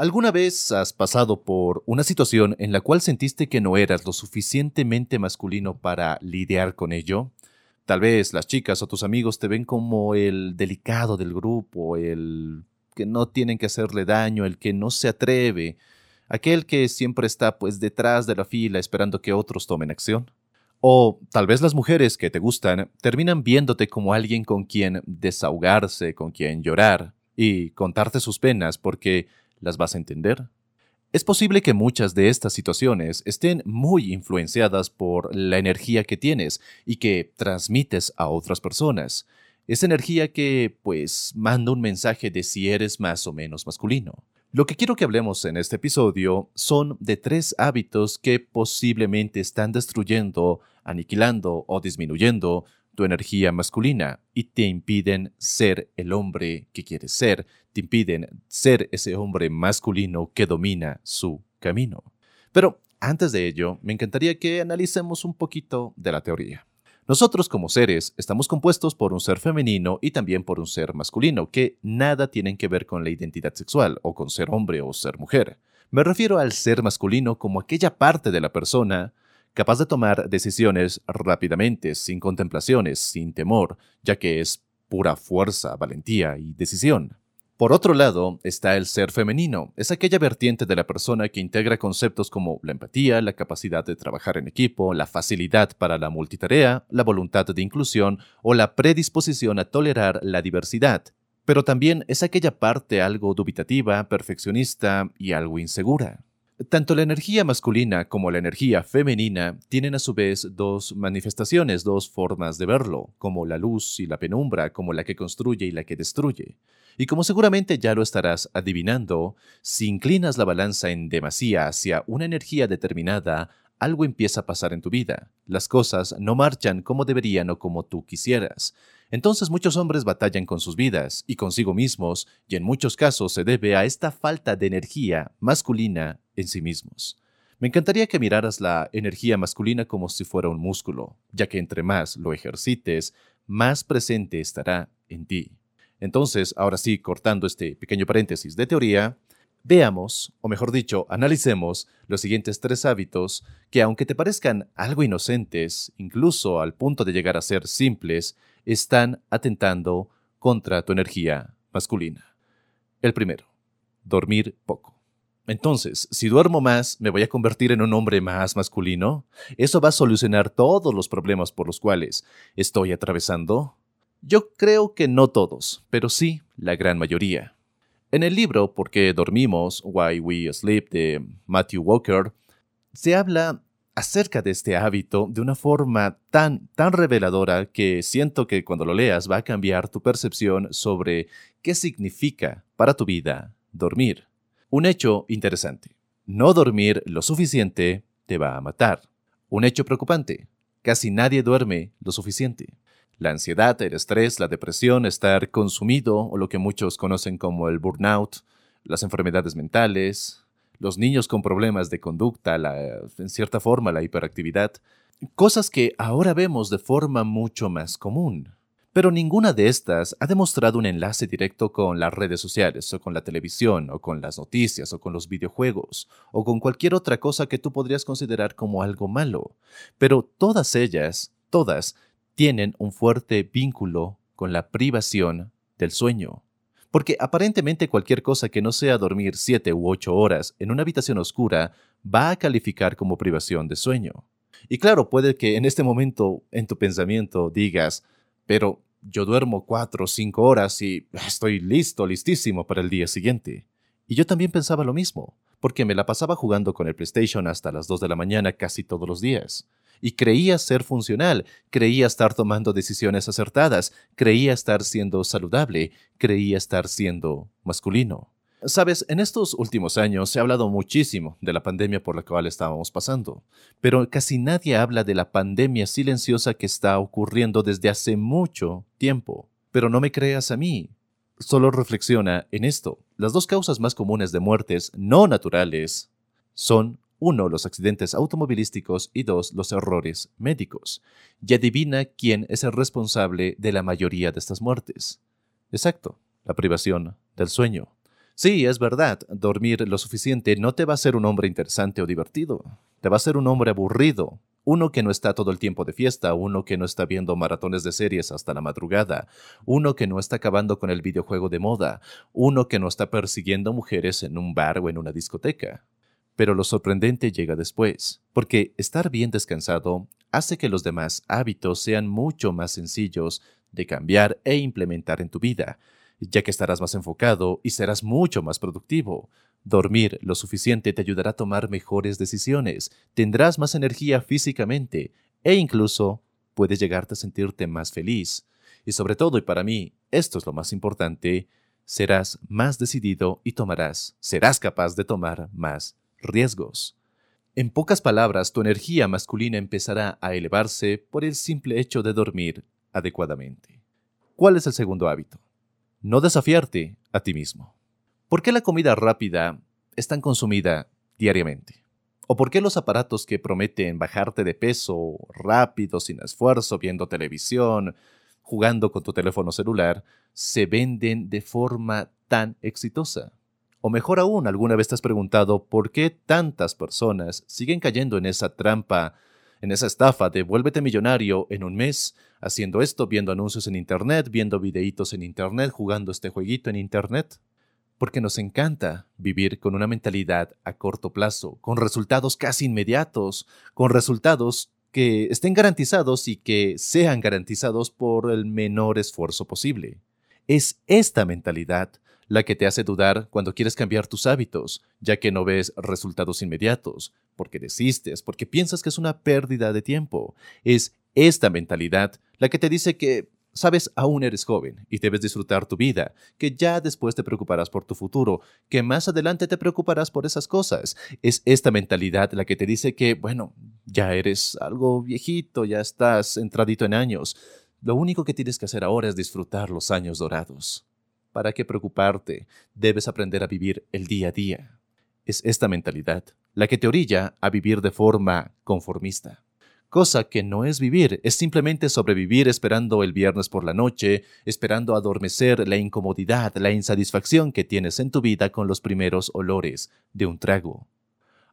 ¿Alguna vez has pasado por una situación en la cual sentiste que no eras lo suficientemente masculino para lidiar con ello? Tal vez las chicas o tus amigos te ven como el delicado del grupo, el que no tienen que hacerle daño, el que no se atreve, aquel que siempre está pues detrás de la fila esperando que otros tomen acción. O tal vez las mujeres que te gustan terminan viéndote como alguien con quien desahogarse, con quien llorar y contarte sus penas porque las vas a entender. Es posible que muchas de estas situaciones estén muy influenciadas por la energía que tienes y que transmites a otras personas. Esa energía que, pues, manda un mensaje de si eres más o menos masculino. Lo que quiero que hablemos en este episodio son de tres hábitos que posiblemente están destruyendo, aniquilando o disminuyendo tu energía masculina y te impiden ser el hombre que quieres ser, te impiden ser ese hombre masculino que domina su camino. Pero antes de ello, me encantaría que analicemos un poquito de la teoría. Nosotros como seres estamos compuestos por un ser femenino y también por un ser masculino, que nada tienen que ver con la identidad sexual o con ser hombre o ser mujer. Me refiero al ser masculino como aquella parte de la persona capaz de tomar decisiones rápidamente, sin contemplaciones, sin temor, ya que es pura fuerza, valentía y decisión. Por otro lado, está el ser femenino. Es aquella vertiente de la persona que integra conceptos como la empatía, la capacidad de trabajar en equipo, la facilidad para la multitarea, la voluntad de inclusión o la predisposición a tolerar la diversidad. Pero también es aquella parte algo dubitativa, perfeccionista y algo insegura. Tanto la energía masculina como la energía femenina tienen a su vez dos manifestaciones, dos formas de verlo, como la luz y la penumbra, como la que construye y la que destruye. Y como seguramente ya lo estarás adivinando, si inclinas la balanza en demasía hacia una energía determinada, algo empieza a pasar en tu vida. Las cosas no marchan como deberían o como tú quisieras. Entonces muchos hombres batallan con sus vidas y consigo mismos, y en muchos casos se debe a esta falta de energía masculina en sí mismos. Me encantaría que miraras la energía masculina como si fuera un músculo, ya que entre más lo ejercites, más presente estará en ti. Entonces, ahora sí, cortando este pequeño paréntesis de teoría, veamos, o mejor dicho, analicemos los siguientes tres hábitos que, aunque te parezcan algo inocentes, incluso al punto de llegar a ser simples, están atentando contra tu energía masculina. El primero, dormir poco. Entonces, si duermo más, ¿me voy a convertir en un hombre más masculino? ¿Eso va a solucionar todos los problemas por los cuales estoy atravesando? Yo creo que no todos, pero sí la gran mayoría. En el libro ¿Por qué dormimos? Why We Sleep de Matthew Walker, se habla acerca de este hábito de una forma tan, tan reveladora que siento que cuando lo leas va a cambiar tu percepción sobre qué significa para tu vida dormir. Un hecho interesante. No dormir lo suficiente te va a matar. Un hecho preocupante. Casi nadie duerme lo suficiente. La ansiedad, el estrés, la depresión, estar consumido o lo que muchos conocen como el burnout, las enfermedades mentales, los niños con problemas de conducta, en cierta forma la hiperactividad, cosas que ahora vemos de forma mucho más común. Pero ninguna de estas ha demostrado un enlace directo con las redes sociales, o con la televisión, o con las noticias, o con los videojuegos, o con cualquier otra cosa que tú podrías considerar como algo malo. Pero todas ellas, todas, tienen un fuerte vínculo con la privación del sueño. Porque aparentemente cualquier cosa que no sea dormir siete u ocho horas en una habitación oscura va a calificar como privación de sueño. Y claro, puede que en este momento en tu pensamiento digas, pero yo duermo cuatro o cinco horas y estoy listo, listísimo para el día siguiente. Y yo también pensaba lo mismo, porque me la pasaba jugando con el PlayStation hasta las 2 de la mañana casi todos los días. Y creía ser funcional, creía estar tomando decisiones acertadas, creía estar siendo saludable, creía estar siendo masculino. Sabes, en estos últimos años se ha hablado muchísimo de la pandemia por la cual estábamos pasando, pero casi nadie habla de la pandemia silenciosa que está ocurriendo desde hace mucho tiempo. Pero no me creas a mí, solo reflexiona en esto. Las dos causas más comunes de muertes no naturales son uno, los accidentes automovilísticos y dos, los errores médicos. Y adivina quién es el responsable de la mayoría de estas muertes. Exacto, la privación del sueño. Sí, es verdad, dormir lo suficiente no te va a hacer un hombre interesante o divertido, te va a ser un hombre aburrido, uno que no está todo el tiempo de fiesta, uno que no está viendo maratones de series hasta la madrugada, uno que no está acabando con el videojuego de moda, uno que no está persiguiendo mujeres en un bar o en una discoteca. Pero lo sorprendente llega después, porque estar bien descansado hace que los demás hábitos sean mucho más sencillos de cambiar e implementar en tu vida, ya que estarás más enfocado y serás mucho más productivo. Dormir lo suficiente te ayudará a tomar mejores decisiones, tendrás más energía físicamente e incluso puedes llegarte a sentirte más feliz. Y sobre todo, y para mí, esto es lo más importante, serás más decidido y tomarás, serás capaz de tomar más riesgos. En pocas palabras, tu energía masculina empezará a elevarse por el simple hecho de dormir adecuadamente. ¿Cuál es el segundo hábito? no desafiarte a ti mismo. ¿Por qué la comida rápida es tan consumida diariamente? ¿O por qué los aparatos que prometen bajarte de peso rápido, sin esfuerzo, viendo televisión, jugando con tu teléfono celular, se venden de forma tan exitosa? O mejor aún, ¿alguna vez te has preguntado por qué tantas personas siguen cayendo en esa trampa en esa estafa de vuélvete millonario en un mes, haciendo esto, viendo anuncios en Internet, viendo videitos en Internet, jugando este jueguito en Internet. Porque nos encanta vivir con una mentalidad a corto plazo, con resultados casi inmediatos, con resultados que estén garantizados y que sean garantizados por el menor esfuerzo posible. Es esta mentalidad la que te hace dudar cuando quieres cambiar tus hábitos, ya que no ves resultados inmediatos, porque desistes, porque piensas que es una pérdida de tiempo. Es esta mentalidad la que te dice que, sabes, aún eres joven y debes disfrutar tu vida, que ya después te preocuparás por tu futuro, que más adelante te preocuparás por esas cosas. Es esta mentalidad la que te dice que, bueno, ya eres algo viejito, ya estás entradito en años. Lo único que tienes que hacer ahora es disfrutar los años dorados. ¿Para qué preocuparte? Debes aprender a vivir el día a día. Es esta mentalidad la que te orilla a vivir de forma conformista. Cosa que no es vivir, es simplemente sobrevivir esperando el viernes por la noche, esperando adormecer la incomodidad, la insatisfacción que tienes en tu vida con los primeros olores de un trago.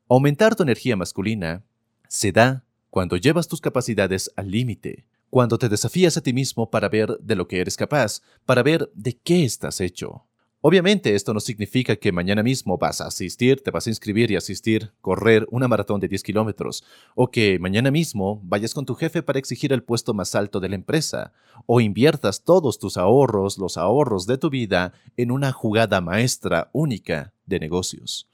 Aumentar tu energía masculina se da cuando llevas tus capacidades al límite, cuando te desafías a ti mismo para ver de lo que eres capaz, para ver de qué estás hecho. Obviamente esto no significa que mañana mismo vas a asistir, te vas a inscribir y asistir, correr una maratón de 10 kilómetros, o que mañana mismo vayas con tu jefe para exigir el puesto más alto de la empresa, o inviertas todos tus ahorros, los ahorros de tu vida, en una jugada maestra única de negocios.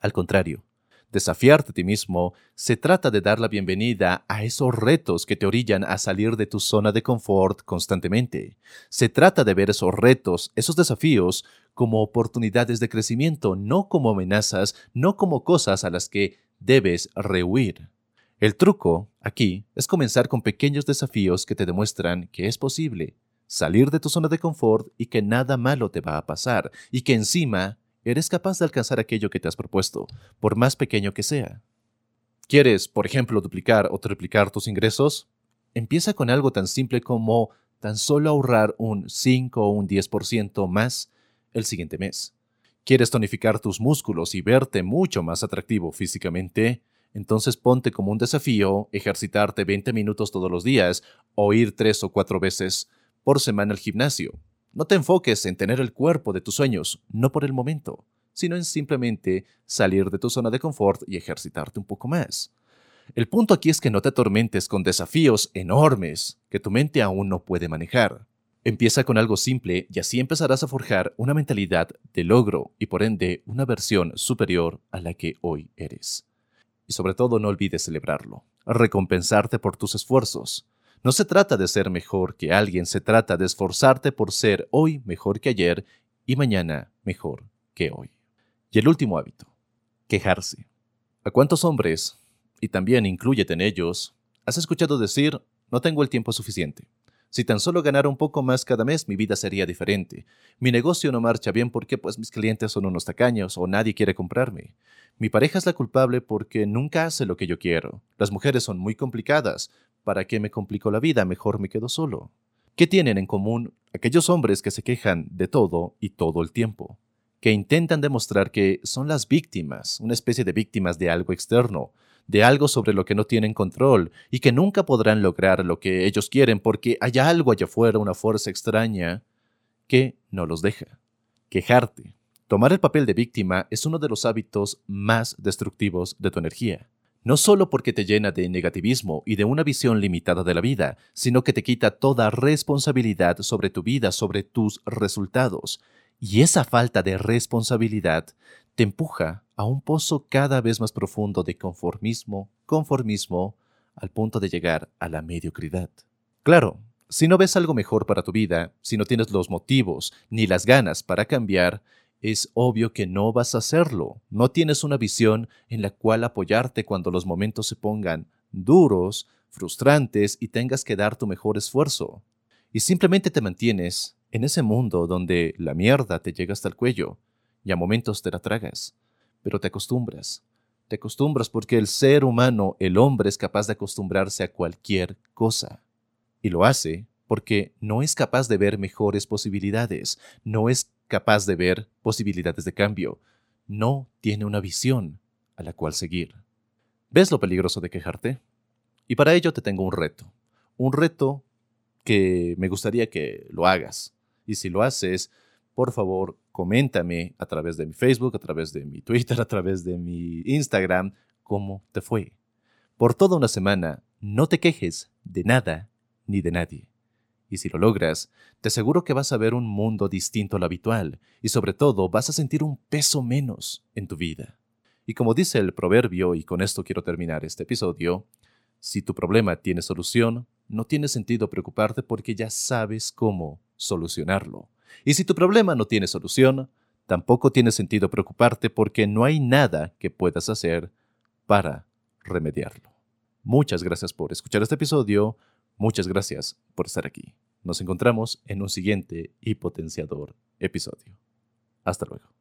Al contrario, Desafiarte a ti mismo se trata de dar la bienvenida a esos retos que te orillan a salir de tu zona de confort constantemente. Se trata de ver esos retos, esos desafíos, como oportunidades de crecimiento, no como amenazas, no como cosas a las que debes rehuir. El truco, aquí, es comenzar con pequeños desafíos que te demuestran que es posible salir de tu zona de confort y que nada malo te va a pasar, y que encima eres capaz de alcanzar aquello que te has propuesto, por más pequeño que sea. ¿Quieres, por ejemplo, duplicar o triplicar tus ingresos? Empieza con algo tan simple como tan solo ahorrar un 5 o un 10% más el siguiente mes. ¿Quieres tonificar tus músculos y verte mucho más atractivo físicamente? Entonces ponte como un desafío ejercitarte 20 minutos todos los días o ir 3 o 4 veces por semana al gimnasio. No te enfoques en tener el cuerpo de tus sueños, no por el momento, sino en simplemente salir de tu zona de confort y ejercitarte un poco más. El punto aquí es que no te atormentes con desafíos enormes que tu mente aún no puede manejar. Empieza con algo simple y así empezarás a forjar una mentalidad de logro y por ende una versión superior a la que hoy eres. Y sobre todo no olvides celebrarlo, recompensarte por tus esfuerzos. No se trata de ser mejor que alguien, se trata de esforzarte por ser hoy mejor que ayer y mañana mejor que hoy. Y el último hábito, quejarse. ¿A cuántos hombres, y también incluyete en ellos, has escuchado decir, no tengo el tiempo suficiente? Si tan solo ganara un poco más cada mes, mi vida sería diferente. Mi negocio no marcha bien porque pues mis clientes son unos tacaños o nadie quiere comprarme. Mi pareja es la culpable porque nunca hace lo que yo quiero. Las mujeres son muy complicadas. ¿Para qué me complico la vida? Mejor me quedo solo. ¿Qué tienen en común aquellos hombres que se quejan de todo y todo el tiempo? Que intentan demostrar que son las víctimas, una especie de víctimas de algo externo, de algo sobre lo que no tienen control y que nunca podrán lograr lo que ellos quieren porque hay algo allá afuera, una fuerza extraña, que no los deja. Quejarte. Tomar el papel de víctima es uno de los hábitos más destructivos de tu energía. No solo porque te llena de negativismo y de una visión limitada de la vida, sino que te quita toda responsabilidad sobre tu vida, sobre tus resultados. Y esa falta de responsabilidad te empuja a un pozo cada vez más profundo de conformismo, conformismo, al punto de llegar a la mediocridad. Claro, si no ves algo mejor para tu vida, si no tienes los motivos ni las ganas para cambiar, es obvio que no vas a hacerlo. No tienes una visión en la cual apoyarte cuando los momentos se pongan duros, frustrantes y tengas que dar tu mejor esfuerzo. Y simplemente te mantienes en ese mundo donde la mierda te llega hasta el cuello, y a momentos te la tragas, pero te acostumbras. Te acostumbras porque el ser humano, el hombre, es capaz de acostumbrarse a cualquier cosa. Y lo hace porque no es capaz de ver mejores posibilidades, no es capaz de ver posibilidades de cambio, no tiene una visión a la cual seguir. ¿Ves lo peligroso de quejarte? Y para ello te tengo un reto. Un reto que me gustaría que lo hagas. Y si lo haces, por favor, coméntame a través de mi Facebook, a través de mi Twitter, a través de mi Instagram, cómo te fue. Por toda una semana, no te quejes de nada ni de nadie. Y si lo logras, te aseguro que vas a ver un mundo distinto al habitual y sobre todo vas a sentir un peso menos en tu vida. Y como dice el proverbio, y con esto quiero terminar este episodio, si tu problema tiene solución, no tiene sentido preocuparte porque ya sabes cómo solucionarlo. Y si tu problema no tiene solución, tampoco tiene sentido preocuparte porque no hay nada que puedas hacer para remediarlo. Muchas gracias por escuchar este episodio, muchas gracias por estar aquí. Nos encontramos en un siguiente y potenciador episodio. Hasta luego.